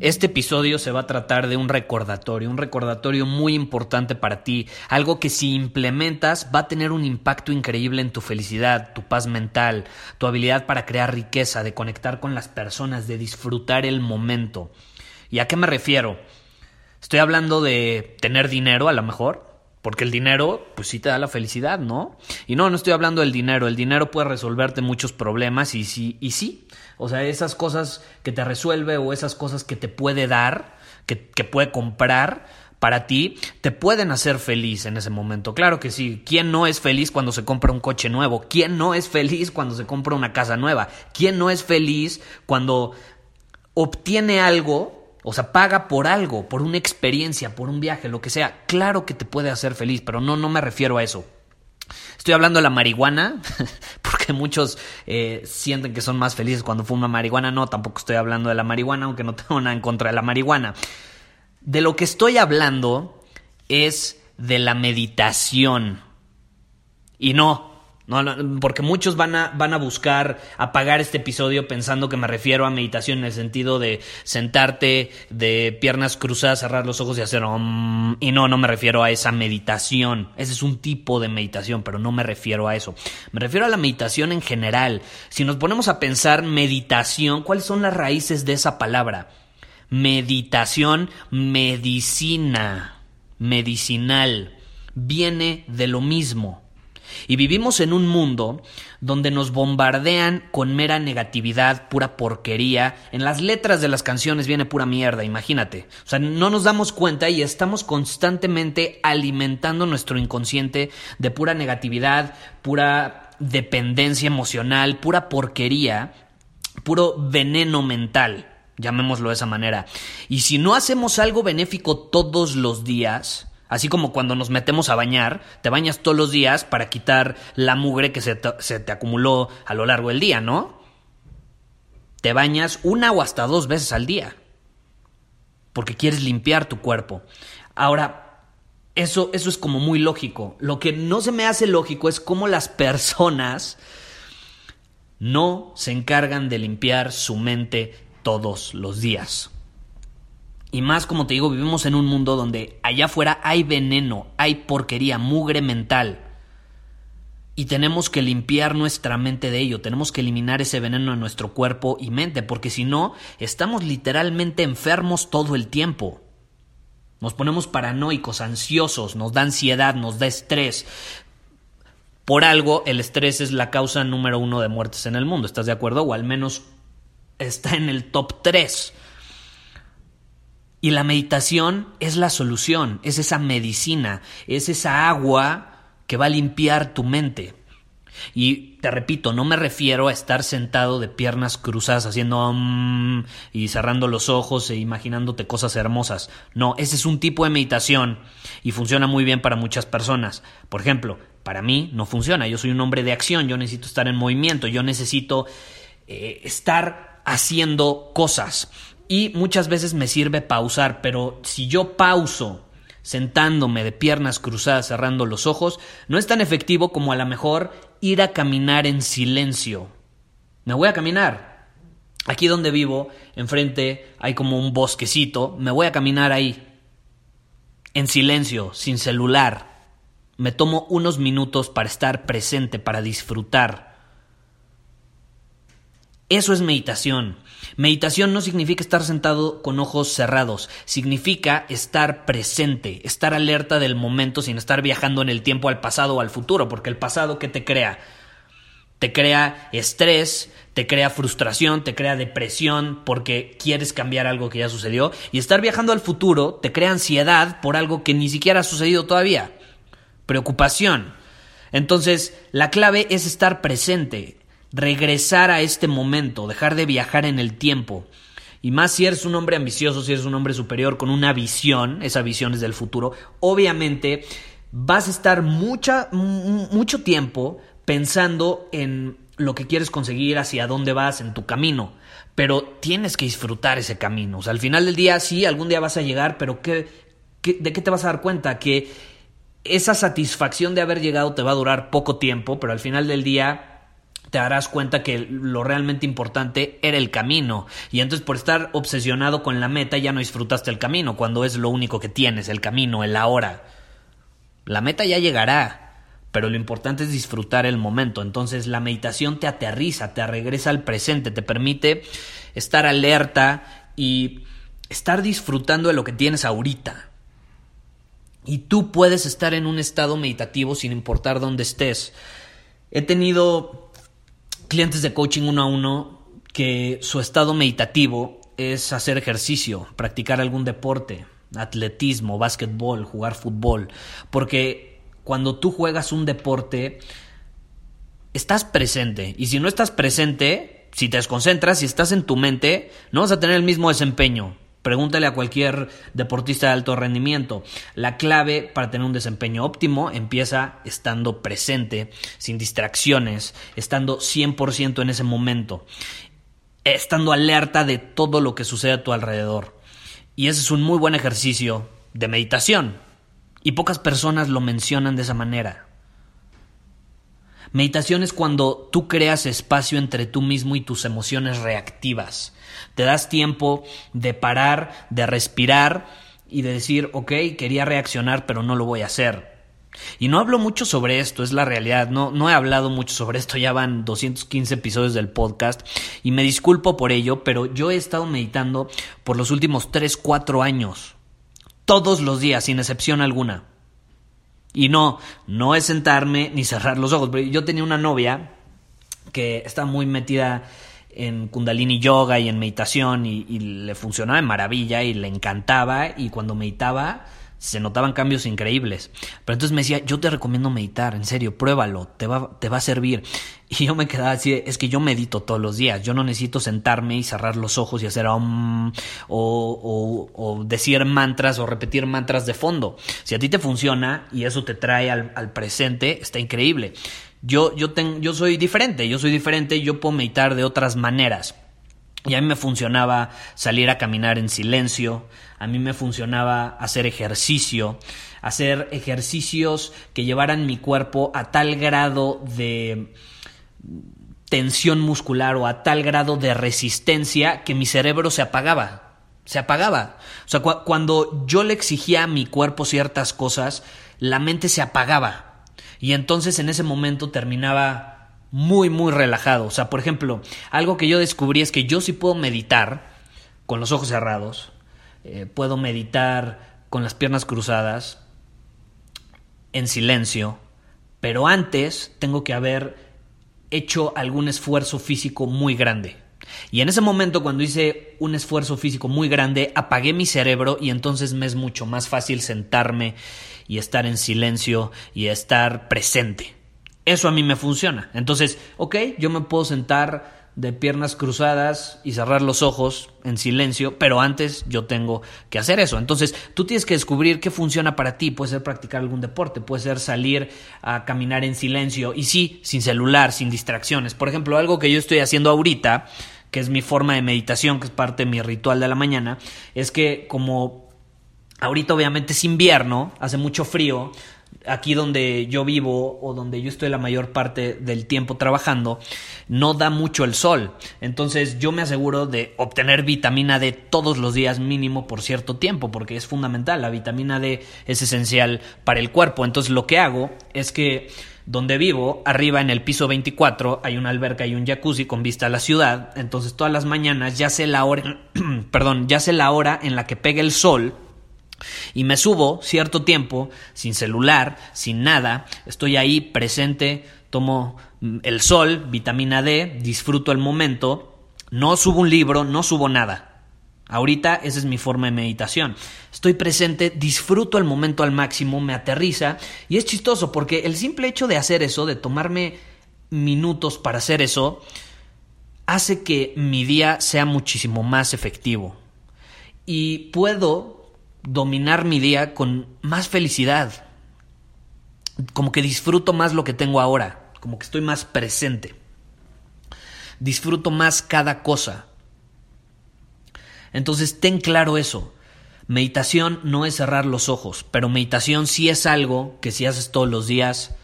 Este episodio se va a tratar de un recordatorio, un recordatorio muy importante para ti, algo que si implementas va a tener un impacto increíble en tu felicidad, tu paz mental, tu habilidad para crear riqueza, de conectar con las personas, de disfrutar el momento. ¿Y a qué me refiero? Estoy hablando de tener dinero a lo mejor, porque el dinero, pues sí te da la felicidad, ¿no? Y no, no estoy hablando del dinero. El dinero puede resolverte muchos problemas y sí, y sí. O sea, esas cosas que te resuelve o esas cosas que te puede dar, que, que puede comprar para ti, te pueden hacer feliz en ese momento. Claro que sí. ¿Quién no es feliz cuando se compra un coche nuevo? ¿Quién no es feliz cuando se compra una casa nueva? ¿Quién no es feliz cuando obtiene algo o sea, paga por algo, por una experiencia, por un viaje, lo que sea. Claro que te puede hacer feliz, pero no, no me refiero a eso. Estoy hablando de la marihuana, porque muchos eh, sienten que son más felices cuando fuman marihuana. No, tampoco estoy hablando de la marihuana, aunque no tengo nada en contra de la marihuana. De lo que estoy hablando es de la meditación. Y no, porque muchos van a, van a buscar apagar este episodio pensando que me refiero a meditación en el sentido de sentarte de piernas cruzadas, cerrar los ojos y hacer y no, no me refiero a esa meditación. Ese es un tipo de meditación, pero no me refiero a eso. Me refiero a la meditación en general. Si nos ponemos a pensar meditación, ¿cuáles son las raíces de esa palabra? Meditación, medicina, medicinal, viene de lo mismo. Y vivimos en un mundo donde nos bombardean con mera negatividad, pura porquería. En las letras de las canciones viene pura mierda, imagínate. O sea, no nos damos cuenta y estamos constantemente alimentando nuestro inconsciente de pura negatividad, pura dependencia emocional, pura porquería, puro veneno mental, llamémoslo de esa manera. Y si no hacemos algo benéfico todos los días, Así como cuando nos metemos a bañar, te bañas todos los días para quitar la mugre que se te, acumuló a lo largo del día, ¿no? Te bañas una o hasta dos veces al día. Porque quieres limpiar tu cuerpo. Ahora, eso, eso es como muy lógico. Lo que no se me hace lógico es cómo las personas no se encargan de limpiar su mente todos los días. Y más, como te digo, vivimos en un mundo donde allá afuera hay veneno, hay porquería, mugre mental. Y tenemos que limpiar nuestra mente de ello, tenemos que eliminar ese veneno en nuestro cuerpo y mente, porque si no, estamos literalmente enfermos todo el tiempo. Nos ponemos paranoicos, ansiosos, nos da ansiedad, nos da estrés. Por algo, el estrés es la causa número uno de muertes en el mundo, ¿estás de acuerdo? O al menos está en el top 3. Y la meditación es la solución, es esa medicina, es esa agua que va a limpiar tu mente. Y te repito, no me refiero a estar sentado de piernas cruzadas haciendo y cerrando los ojos e imaginándote cosas hermosas. No, ese es un tipo de meditación y funciona muy bien para muchas personas. Por ejemplo, para mí no funciona. Yo soy un hombre de acción, yo necesito estar en movimiento, yo necesito eh, estar haciendo cosas y muchas veces me sirve pausar, pero si yo pauso sentándome de piernas cruzadas cerrando los ojos, no es tan efectivo como a lo mejor ir a caminar en silencio. Me voy a caminar. Aquí donde vivo, enfrente hay como un bosquecito, me voy a caminar ahí. En silencio, sin celular. Me tomo unos minutos para estar presente, para disfrutar. Eso es meditación. Meditación no significa estar sentado con ojos cerrados, significa estar presente, estar alerta del momento sin estar viajando en el tiempo al pasado o al futuro, porque el pasado ¿qué te crea? Te crea estrés, te crea frustración, te crea depresión porque quieres cambiar algo que ya sucedió y estar viajando al futuro te crea ansiedad por algo que ni siquiera ha sucedido todavía. Preocupación. Entonces, la clave es estar presente, regresar a este momento, dejar de viajar en el tiempo. Y más si eres un hombre ambicioso, si eres un hombre superior con una visión, esa visión es del futuro, obviamente vas a estar mucha, mucho tiempo pensando en lo que quieres conseguir, hacia dónde vas en tu camino. Pero tienes que disfrutar ese camino. O sea, al final del día sí, algún día vas a llegar, pero ¿qué, de qué te vas a dar cuenta? Que esa satisfacción de haber llegado te va a durar poco tiempo, pero al final del día te darás cuenta que lo realmente importante era el camino. Y entonces por estar obsesionado con la meta ya no disfrutaste el camino, cuando es lo único que tienes, el camino, el ahora. La meta ya llegará, pero lo importante es disfrutar el momento. Entonces la meditación te aterriza, te regresa al presente, te permite estar alerta y estar disfrutando de lo que tienes ahorita. Y tú puedes estar en un estado meditativo sin importar dónde estés. He tenido clientes de coaching uno a uno que su estado meditativo es hacer ejercicio, practicar algún deporte, atletismo, básquetbol, jugar fútbol, porque cuando tú juegas un deporte, estás presente, y si no estás presente, si te desconcentras, si estás en tu mente, no vas a tener el mismo desempeño. Pregúntale a cualquier deportista de alto rendimiento. La clave para tener un desempeño óptimo empieza estando presente, sin distracciones, estando 100% en ese momento, estando alerta de todo lo que sucede a tu alrededor. Y ese es un muy buen ejercicio de meditación. Y pocas personas lo mencionan de esa manera. Meditación es cuando tú creas espacio entre tú mismo y tus emociones reactivas. Te das tiempo de parar, de respirar y de decir, ok, quería reaccionar, pero no lo voy a hacer. Y no hablo mucho sobre esto, es la realidad, no, no he hablado mucho sobre esto, ya van 215 episodios del podcast y me disculpo por ello, pero yo he estado meditando por los últimos 3, 4 años, todos los días, sin excepción alguna. Y no, no es sentarme ni cerrar los ojos. Yo tenía una novia que está muy metida en kundalini yoga y en meditación y, y, le funcionaba de maravilla y le encantaba y cuando meditaba se notaban cambios increíbles. Pero entonces me decía, yo te recomiendo meditar, en serio, pruébalo, te va, te va a servir. Y yo me quedaba así, es que yo medito todos los días, yo no necesito sentarme y cerrar los ojos y hacer o, o, decir mantras o repetir mantras de fondo. Si a ti te funciona y eso te trae al, al presente, está increíble. Yo, yo, yo soy diferente, yo soy diferente, yo puedo meditar de otras maneras. Y a mí me funcionaba salir a caminar en silencio, a mí me funcionaba hacer ejercicio, hacer ejercicios que llevaran mi cuerpo a tal grado de tensión muscular o a tal grado de resistencia que mi cerebro se apagaba, se apagaba. O sea, cuando yo le exigía a mi cuerpo ciertas cosas, la mente se apagaba. Y entonces en ese momento terminaba muy, muy relajado. O sea, por ejemplo, algo que yo descubrí es que yo sí puedo meditar con los ojos cerrados, eh, puedo meditar con las piernas cruzadas, en silencio, pero antes tengo que haber hecho algún esfuerzo físico muy grande. Y en ese momento, cuando hice un esfuerzo físico muy grande, apagué mi cerebro y entonces me es mucho más fácil sentarme y estar en silencio y estar presente. Eso a mí me funciona. Entonces, ok, yo me puedo sentar de piernas cruzadas y cerrar los ojos en silencio, pero antes yo tengo que hacer eso. Entonces, tú tienes que descubrir qué funciona para ti. Puede ser practicar algún deporte, puede ser salir a caminar en silencio y sí, sin celular, sin distracciones. Por ejemplo, algo que yo estoy haciendo ahorita, que es mi forma de meditación, que es parte de mi ritual de la mañana, es que como ahorita obviamente es invierno, hace mucho frío, aquí donde yo vivo o donde yo estoy la mayor parte del tiempo trabajando, no da mucho el sol. Entonces yo me aseguro de obtener vitamina D todos los días mínimo por cierto tiempo, porque es fundamental. La vitamina D es esencial para el cuerpo. Entonces lo que hago es que donde vivo, arriba en el piso 24, hay una alberca y un jacuzzi con vista a la ciudad. Entonces todas las mañanas ya sé la hora, perdón, ya sé la hora en la que pega el sol. Y me subo cierto tiempo, sin celular, sin nada, estoy ahí presente, tomo mm, el sol, vitamina D, disfruto el momento, no subo un libro, no subo nada. Ahorita esa es mi forma de meditación. Estoy presente, disfruto el momento al máximo, me aterriza y es chistoso porque el simple hecho de hacer eso, de tomarme minutos para hacer eso, hace que mi día sea muchísimo más efectivo. Y puedo dominar mi día con más felicidad. Como que disfruto más lo que tengo ahora, como que estoy más presente. Disfruto más cada cosa entonces ten claro eso. Meditación no es cerrar los ojos, pero meditación sí es algo que si haces todos los días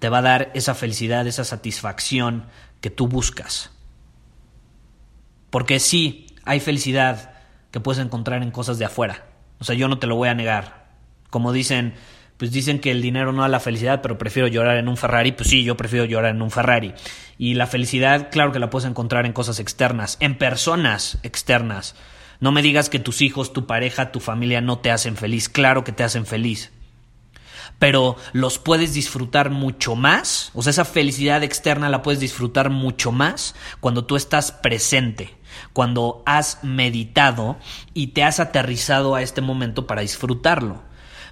te va a dar esa felicidad, esa satisfacción que tú buscas. Porque sí, hay felicidad que puedes encontrar en cosas de afuera. O sea, yo no te lo voy a negar. Como dicen, pues dicen que el dinero no da la felicidad, pero prefiero llorar en un Ferrari, pues sí, yo prefiero llorar en un Ferrari. Y la felicidad, claro que la puedes encontrar en cosas externas, en personas externas. No me digas que tus hijos, tu pareja, tu familia no te hacen feliz, claro que te hacen feliz. Pero los puedes disfrutar mucho más, o sea, esa felicidad externa la puedes disfrutar mucho más cuando tú estás presente, cuando has meditado y te has aterrizado a este momento para disfrutarlo.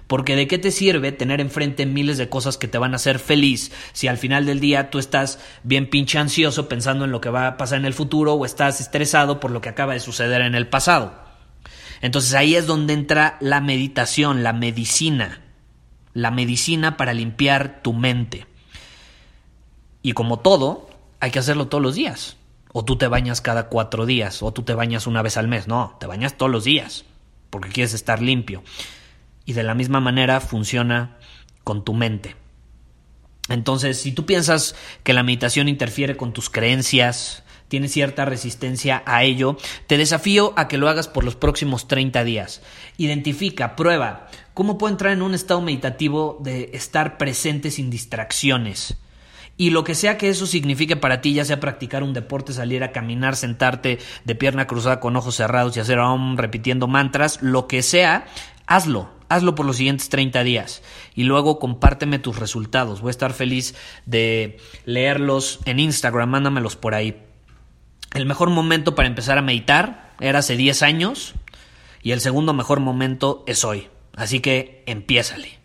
Porque de qué te sirve tener enfrente miles de cosas que te van a hacer feliz si al final del día tú estás bien pinche ansioso pensando en lo que va a pasar en el futuro o estás estresado por lo que acaba de suceder en el pasado. Entonces ahí es donde entra la meditación, la medicina, la medicina para limpiar tu mente. Y como todo, hay que hacerlo todos los días. O tú te bañas cada cuatro días, o tú te bañas una vez al mes. No, te bañas todos los días, porque quieres estar limpio y de la misma manera funciona con tu mente. Entonces, si tú piensas que la meditación interfiere con tus creencias, tienes cierta resistencia a ello, te desafío a que lo hagas por los próximos 30 días. Identifica, prueba, cómo puedo entrar en un estado meditativo de estar presente sin distracciones. Y lo que sea que eso signifique para ti, ya sea practicar un deporte, salir a caminar, sentarte de pierna cruzada con ojos cerrados y hacer aún repitiendo mantras, lo que sea, hazlo hazlo por los siguientes 30 días y luego compárteme tus resultados. Voy a estar feliz de leerlos en Instagram, mándamelos por ahí. El mejor momento para empezar a meditar era hace 10 años y el segundo mejor momento es hoy. Así que empiézale.